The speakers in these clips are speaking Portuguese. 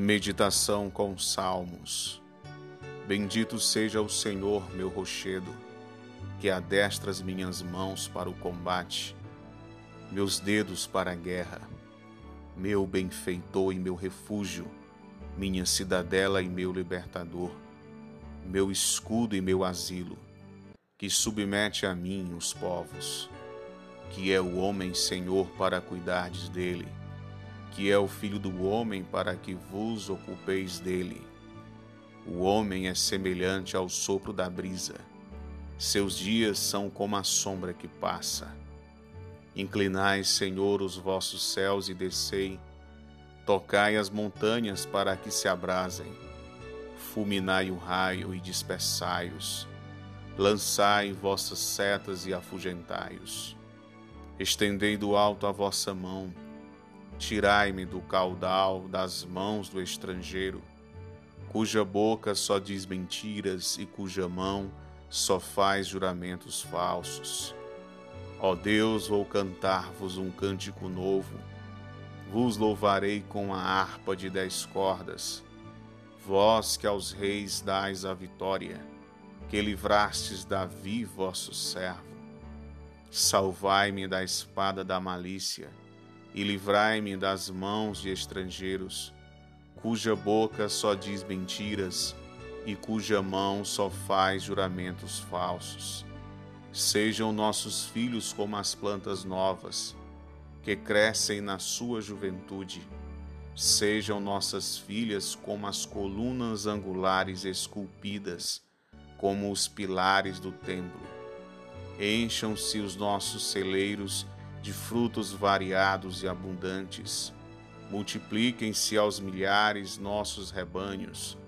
Meditação com Salmos. Bendito seja o Senhor, meu rochedo, que adestra as minhas mãos para o combate, meus dedos para a guerra, meu benfeitor e meu refúgio, minha cidadela e meu libertador, meu escudo e meu asilo, que submete a mim os povos, que é o homem senhor para cuidardes dele que é o filho do homem para que vos ocupeis dele. O homem é semelhante ao sopro da brisa. Seus dias são como a sombra que passa. Inclinai, Senhor, os vossos céus e descei. Tocai as montanhas para que se abrasem. Fulminai o raio e dispersai-os. Lançai vossas setas e afugentai-os. Estendei do alto a vossa mão Tirai-me do caudal das mãos do estrangeiro, cuja boca só diz mentiras e cuja mão só faz juramentos falsos. Ó Deus, vou cantar-vos um cântico novo, vos louvarei com a harpa de dez cordas, vós que aos reis dais a vitória, que livrastes Davi, vosso servo. Salvai-me da espada da malícia e livrai-me das mãos de estrangeiros, cuja boca só diz mentiras e cuja mão só faz juramentos falsos. Sejam nossos filhos como as plantas novas, que crescem na sua juventude. Sejam nossas filhas como as colunas angulares esculpidas, como os pilares do templo. Encham-se os nossos celeiros de frutos variados e abundantes. Multipliquem-se aos milhares nossos rebanhos,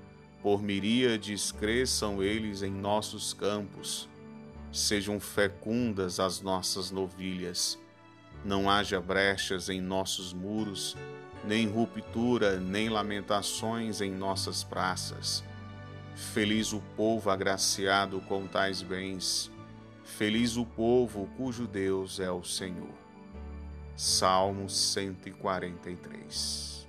por miríades cresçam eles em nossos campos. Sejam fecundas as nossas novilhas. Não haja brechas em nossos muros, nem ruptura, nem lamentações em nossas praças. Feliz o povo agraciado com tais bens Feliz o povo cujo Deus é o Senhor. Salmo 143